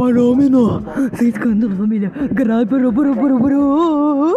Fenômeno! Sem escândalo, família! Grave, bro, bro, bro, bro!